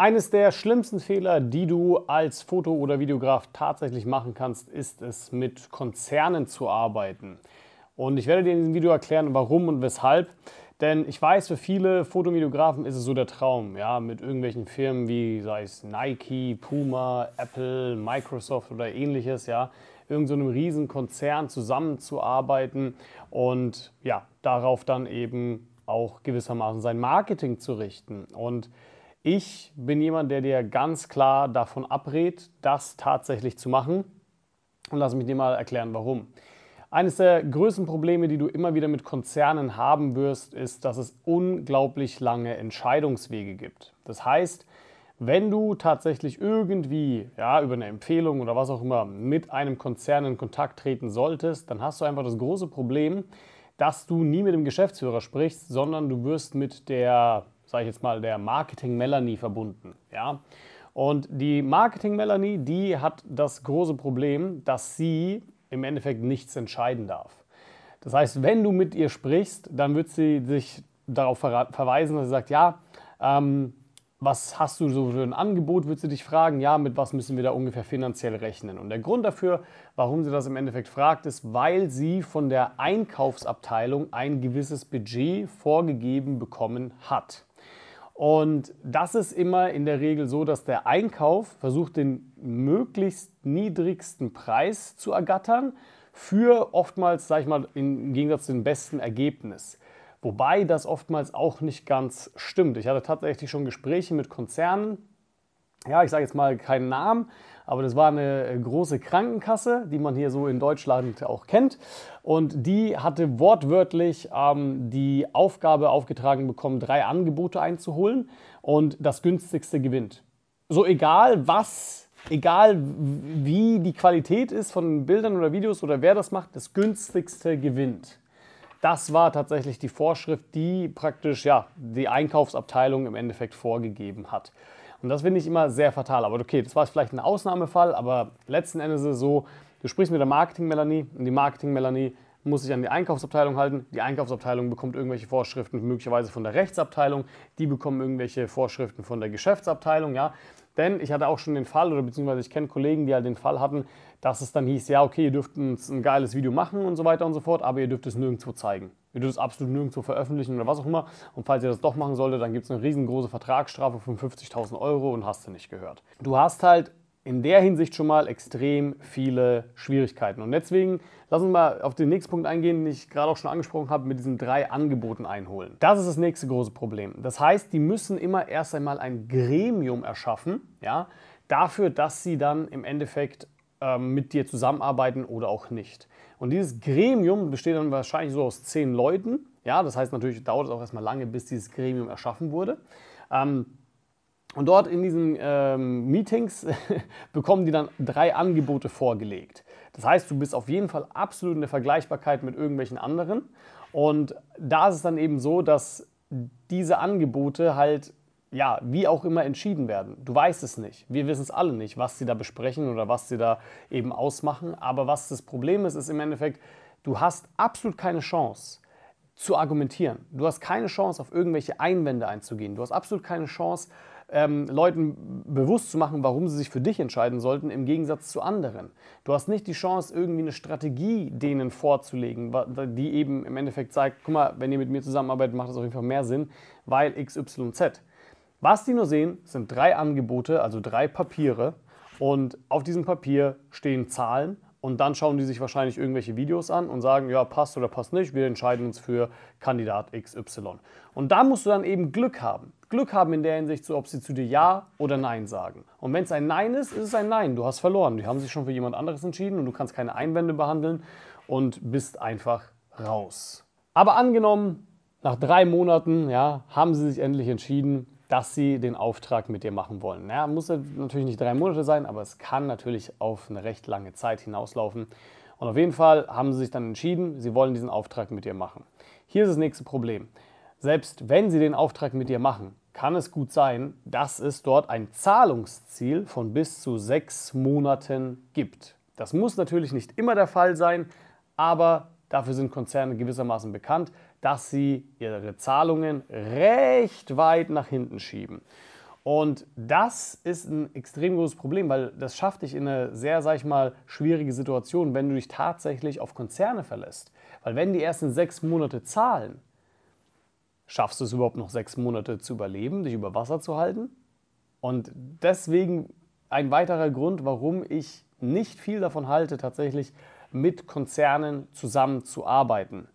Eines der schlimmsten Fehler, die du als Foto- oder Videograf tatsächlich machen kannst, ist es, mit Konzernen zu arbeiten. Und ich werde dir in diesem Video erklären, warum und weshalb. Denn ich weiß, für viele Fotovideografen ist es so der Traum, ja, mit irgendwelchen Firmen wie, sei es Nike, Puma, Apple, Microsoft oder ähnliches, ja, irgend so einem riesen Konzern zusammenzuarbeiten und ja, darauf dann eben auch gewissermaßen sein Marketing zu richten. Und ich bin jemand, der dir ganz klar davon abrät, das tatsächlich zu machen. Und lass mich dir mal erklären, warum. Eines der größten Probleme, die du immer wieder mit Konzernen haben wirst, ist, dass es unglaublich lange Entscheidungswege gibt. Das heißt, wenn du tatsächlich irgendwie ja, über eine Empfehlung oder was auch immer mit einem Konzern in Kontakt treten solltest, dann hast du einfach das große Problem, dass du nie mit dem Geschäftsführer sprichst, sondern du wirst mit der, sage ich jetzt mal, der Marketing Melanie verbunden. Ja? Und die Marketing Melanie, die hat das große Problem, dass sie im Endeffekt nichts entscheiden darf. Das heißt, wenn du mit ihr sprichst, dann wird sie sich darauf verweisen, dass sie sagt, ja, ähm, was hast du so für ein Angebot, wird sie dich fragen, ja, mit was müssen wir da ungefähr finanziell rechnen. Und der Grund dafür, warum sie das im Endeffekt fragt, ist, weil sie von der Einkaufsabteilung ein gewisses Budget vorgegeben bekommen hat. Und das ist immer in der Regel so, dass der Einkauf versucht, den möglichst niedrigsten Preis zu ergattern für oftmals, sag ich mal, im Gegensatz zu dem besten Ergebnis. Wobei das oftmals auch nicht ganz stimmt. Ich hatte tatsächlich schon Gespräche mit Konzernen. Ja, ich sage jetzt mal keinen Namen, aber das war eine große Krankenkasse, die man hier so in Deutschland auch kennt. Und die hatte wortwörtlich ähm, die Aufgabe aufgetragen bekommen, drei Angebote einzuholen und das günstigste gewinnt. So egal was, egal wie die Qualität ist von Bildern oder Videos oder wer das macht, das günstigste gewinnt. Das war tatsächlich die Vorschrift, die praktisch ja, die Einkaufsabteilung im Endeffekt vorgegeben hat. Und das finde ich immer sehr fatal. Aber okay, das war vielleicht ein Ausnahmefall, aber letzten Endes ist es so, du sprichst mit der Marketing-Melanie und die Marketing-Melanie muss sich an die Einkaufsabteilung halten. Die Einkaufsabteilung bekommt irgendwelche Vorschriften möglicherweise von der Rechtsabteilung. Die bekommen irgendwelche Vorschriften von der Geschäftsabteilung. Ja? Denn ich hatte auch schon den Fall, oder beziehungsweise ich kenne Kollegen, die halt den Fall hatten, dass es dann hieß, ja, okay, ihr dürft uns ein geiles Video machen und so weiter und so fort, aber ihr dürft es nirgendwo zeigen. Ihr dürft es absolut nirgendwo veröffentlichen oder was auch immer. Und falls ihr das doch machen solltet, dann gibt es eine riesengroße Vertragsstrafe von 50.000 Euro und hast du nicht gehört. Du hast halt in der Hinsicht schon mal extrem viele Schwierigkeiten. Und deswegen lass uns mal auf den nächsten Punkt eingehen, den ich gerade auch schon angesprochen habe, mit diesen drei Angeboten einholen. Das ist das nächste große Problem. Das heißt, die müssen immer erst einmal ein Gremium erschaffen, ja, dafür, dass sie dann im Endeffekt ähm, mit dir zusammenarbeiten oder auch nicht. Und dieses Gremium besteht dann wahrscheinlich so aus zehn Leuten. Ja, das heißt natürlich dauert es auch erstmal lange, bis dieses Gremium erschaffen wurde. Ähm, und dort in diesen ähm, Meetings bekommen die dann drei Angebote vorgelegt. Das heißt, du bist auf jeden Fall absolut in der Vergleichbarkeit mit irgendwelchen anderen. Und da ist es dann eben so, dass diese Angebote halt ja, wie auch immer entschieden werden. Du weißt es nicht. Wir wissen es alle nicht, was sie da besprechen oder was sie da eben ausmachen. Aber was das Problem ist, ist im Endeffekt, du hast absolut keine Chance zu argumentieren. Du hast keine Chance, auf irgendwelche Einwände einzugehen. Du hast absolut keine Chance, ähm, Leuten bewusst zu machen, warum sie sich für dich entscheiden sollten, im Gegensatz zu anderen. Du hast nicht die Chance, irgendwie eine Strategie denen vorzulegen, die eben im Endeffekt sagt, guck mal, wenn ihr mit mir zusammenarbeitet, macht das auf jeden Fall mehr Sinn, weil XYZ. Was die nur sehen, sind drei Angebote, also drei Papiere. Und auf diesem Papier stehen Zahlen. Und dann schauen die sich wahrscheinlich irgendwelche Videos an und sagen, ja, passt oder passt nicht. Wir entscheiden uns für Kandidat XY. Und da musst du dann eben Glück haben. Glück haben in der Hinsicht, so, ob sie zu dir Ja oder Nein sagen. Und wenn es ein Nein ist, ist es ein Nein. Du hast verloren. Die haben sich schon für jemand anderes entschieden und du kannst keine Einwände behandeln und bist einfach raus. Aber angenommen, nach drei Monaten ja, haben sie sich endlich entschieden, dass sie den Auftrag mit dir machen wollen. Ja, muss natürlich nicht drei Monate sein, aber es kann natürlich auf eine recht lange Zeit hinauslaufen. Und auf jeden Fall haben sie sich dann entschieden, sie wollen diesen Auftrag mit dir machen. Hier ist das nächste Problem. Selbst wenn sie den Auftrag mit dir machen, kann es gut sein, dass es dort ein Zahlungsziel von bis zu sechs Monaten gibt. Das muss natürlich nicht immer der Fall sein, aber dafür sind Konzerne gewissermaßen bekannt, dass sie ihre Zahlungen recht weit nach hinten schieben. Und das ist ein extrem großes Problem, weil das schafft dich in eine sehr, sag ich mal, schwierige Situation, wenn du dich tatsächlich auf Konzerne verlässt. Weil wenn die ersten sechs Monate zahlen, schaffst du es überhaupt noch sechs Monate zu überleben, dich über Wasser zu halten? Und deswegen ein weiterer Grund, warum ich nicht viel davon halte, tatsächlich mit Konzernen zusammenzuarbeiten,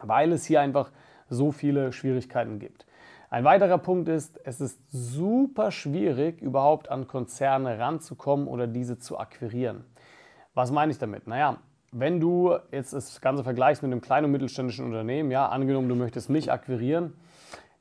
weil es hier einfach so viele Schwierigkeiten gibt. Ein weiterer Punkt ist, es ist super schwierig, überhaupt an Konzerne ranzukommen oder diese zu akquirieren. Was meine ich damit? Naja, wenn du jetzt das Ganze vergleichst mit einem kleinen und mittelständischen Unternehmen, ja, angenommen, du möchtest mich akquirieren,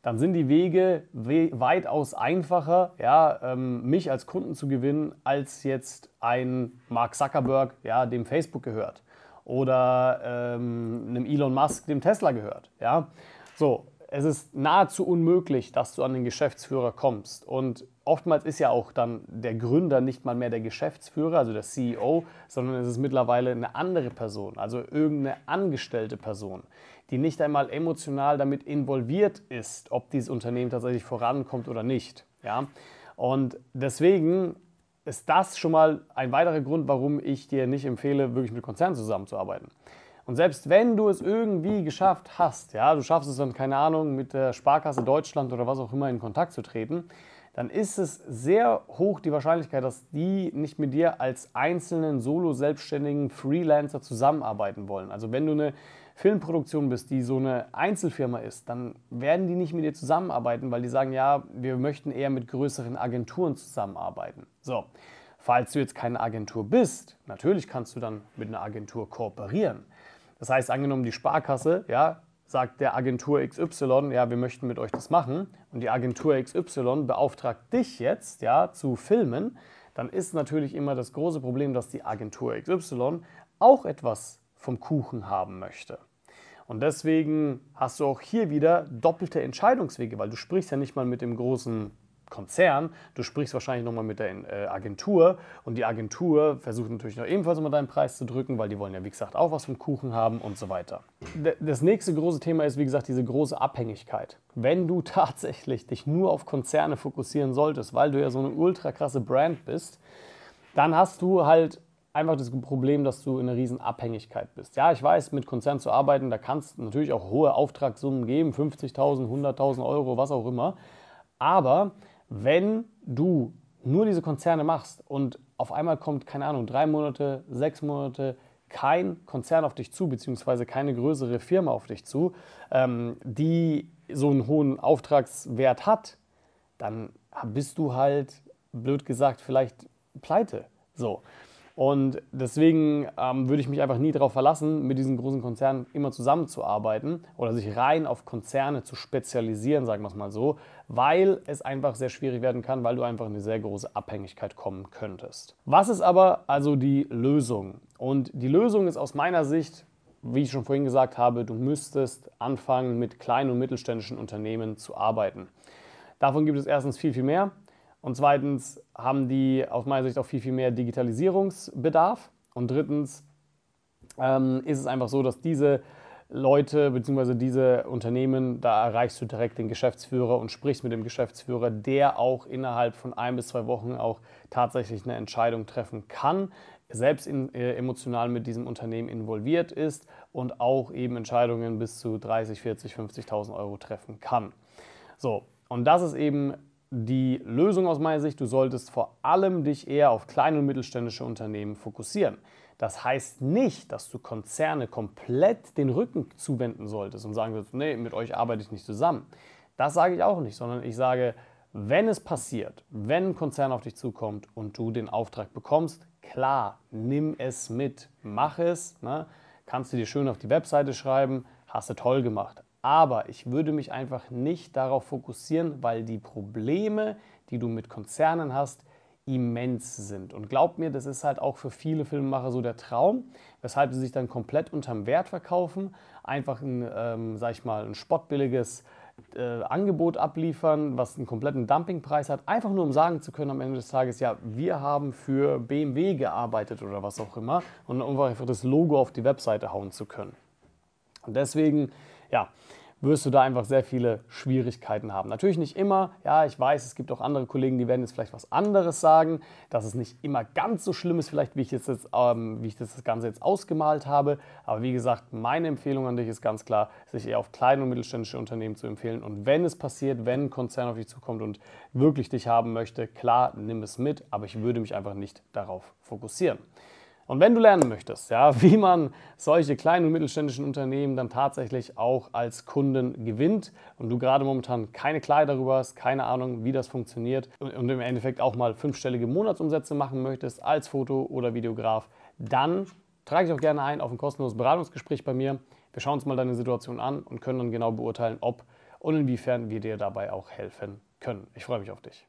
dann sind die Wege weitaus einfacher, ja, ähm, mich als Kunden zu gewinnen, als jetzt ein Mark Zuckerberg, ja, dem Facebook gehört oder ähm, einem Elon Musk, dem Tesla gehört. Ja. So, es ist nahezu unmöglich, dass du an den Geschäftsführer kommst. Und oftmals ist ja auch dann der Gründer nicht mal mehr der Geschäftsführer, also der CEO, sondern es ist mittlerweile eine andere Person, also irgendeine angestellte Person, die nicht einmal emotional damit involviert ist, ob dieses Unternehmen tatsächlich vorankommt oder nicht. Ja? Und deswegen ist das schon mal ein weiterer Grund, warum ich dir nicht empfehle, wirklich mit Konzernen zusammenzuarbeiten. Und selbst wenn du es irgendwie geschafft hast, ja, du schaffst es dann, keine Ahnung, mit der Sparkasse Deutschland oder was auch immer in Kontakt zu treten, dann ist es sehr hoch die Wahrscheinlichkeit, dass die nicht mit dir als einzelnen Solo-Selbstständigen Freelancer zusammenarbeiten wollen. Also wenn du eine Filmproduktion bist, die so eine Einzelfirma ist, dann werden die nicht mit dir zusammenarbeiten, weil die sagen, ja, wir möchten eher mit größeren Agenturen zusammenarbeiten. So, falls du jetzt keine Agentur bist, natürlich kannst du dann mit einer Agentur kooperieren. Das heißt, angenommen, die Sparkasse ja, sagt der Agentur XY, ja, wir möchten mit euch das machen und die Agentur XY beauftragt dich jetzt ja, zu filmen, dann ist natürlich immer das große Problem, dass die Agentur XY auch etwas vom Kuchen haben möchte. Und deswegen hast du auch hier wieder doppelte Entscheidungswege, weil du sprichst ja nicht mal mit dem großen Konzern, du sprichst wahrscheinlich nochmal mit der äh, Agentur und die Agentur versucht natürlich noch ebenfalls mal deinen Preis zu drücken, weil die wollen ja wie gesagt auch was vom Kuchen haben und so weiter. Das nächste große Thema ist wie gesagt diese große Abhängigkeit. Wenn du tatsächlich dich nur auf Konzerne fokussieren solltest, weil du ja so eine ultra krasse Brand bist, dann hast du halt einfach das Problem, dass du in einer riesen Abhängigkeit bist. Ja, ich weiß, mit Konzernen zu arbeiten, da kannst du natürlich auch hohe Auftragssummen geben, 50.000, 100.000 Euro, was auch immer. Aber wenn du nur diese Konzerne machst und auf einmal kommt, keine Ahnung, drei Monate, sechs Monate kein Konzern auf dich zu, beziehungsweise keine größere Firma auf dich zu, ähm, die so einen hohen Auftragswert hat, dann bist du halt, blöd gesagt, vielleicht pleite. So. Und deswegen ähm, würde ich mich einfach nie darauf verlassen, mit diesen großen Konzernen immer zusammenzuarbeiten oder sich rein auf Konzerne zu spezialisieren, sagen wir es mal so, weil es einfach sehr schwierig werden kann, weil du einfach in eine sehr große Abhängigkeit kommen könntest. Was ist aber also die Lösung? Und die Lösung ist aus meiner Sicht, wie ich schon vorhin gesagt habe, du müsstest anfangen, mit kleinen und mittelständischen Unternehmen zu arbeiten. Davon gibt es erstens viel, viel mehr. Und zweitens haben die aus meiner Sicht auch viel, viel mehr Digitalisierungsbedarf. Und drittens ähm, ist es einfach so, dass diese Leute bzw. diese Unternehmen, da erreichst du direkt den Geschäftsführer und sprichst mit dem Geschäftsführer, der auch innerhalb von ein bis zwei Wochen auch tatsächlich eine Entscheidung treffen kann, selbst in, äh, emotional mit diesem Unternehmen involviert ist und auch eben Entscheidungen bis zu 30, 40, 50.000 Euro treffen kann. So, und das ist eben die Lösung aus meiner Sicht, du solltest vor allem dich eher auf kleine und mittelständische Unternehmen fokussieren. Das heißt nicht, dass du Konzerne komplett den Rücken zuwenden solltest und sagen solltest, nee, mit euch arbeite ich nicht zusammen. Das sage ich auch nicht, sondern ich sage, wenn es passiert, wenn ein Konzern auf dich zukommt und du den Auftrag bekommst, klar, nimm es mit, mach es, ne? kannst du dir schön auf die Webseite schreiben, hast du toll gemacht. Aber ich würde mich einfach nicht darauf fokussieren, weil die Probleme, die du mit Konzernen hast, immens sind. Und glaub mir, das ist halt auch für viele Filmemacher so der Traum, weshalb sie sich dann komplett unterm Wert verkaufen, einfach ein, ähm, sag ich mal, ein spottbilliges äh, Angebot abliefern, was einen kompletten Dumpingpreis hat, einfach nur um sagen zu können am Ende des Tages, ja, wir haben für BMW gearbeitet oder was auch immer und um einfach das Logo auf die Webseite hauen zu können. Und deswegen ja, wirst du da einfach sehr viele Schwierigkeiten haben. Natürlich nicht immer. Ja, ich weiß, es gibt auch andere Kollegen, die werden jetzt vielleicht was anderes sagen, dass es nicht immer ganz so schlimm ist, vielleicht wie ich, jetzt, ähm, wie ich das Ganze jetzt ausgemalt habe. Aber wie gesagt, meine Empfehlung an dich ist ganz klar, sich eher auf kleine und mittelständische Unternehmen zu empfehlen. Und wenn es passiert, wenn ein Konzern auf dich zukommt und wirklich dich haben möchte, klar, nimm es mit, aber ich würde mich einfach nicht darauf fokussieren. Und wenn du lernen möchtest, ja, wie man solche kleinen und mittelständischen Unternehmen dann tatsächlich auch als Kunden gewinnt und du gerade momentan keine Klarheit darüber hast, keine Ahnung, wie das funktioniert und im Endeffekt auch mal fünfstellige Monatsumsätze machen möchtest als Foto- oder Videograf, dann trage dich auch gerne ein auf ein kostenloses Beratungsgespräch bei mir. Wir schauen uns mal deine Situation an und können dann genau beurteilen, ob und inwiefern wir dir dabei auch helfen können. Ich freue mich auf dich.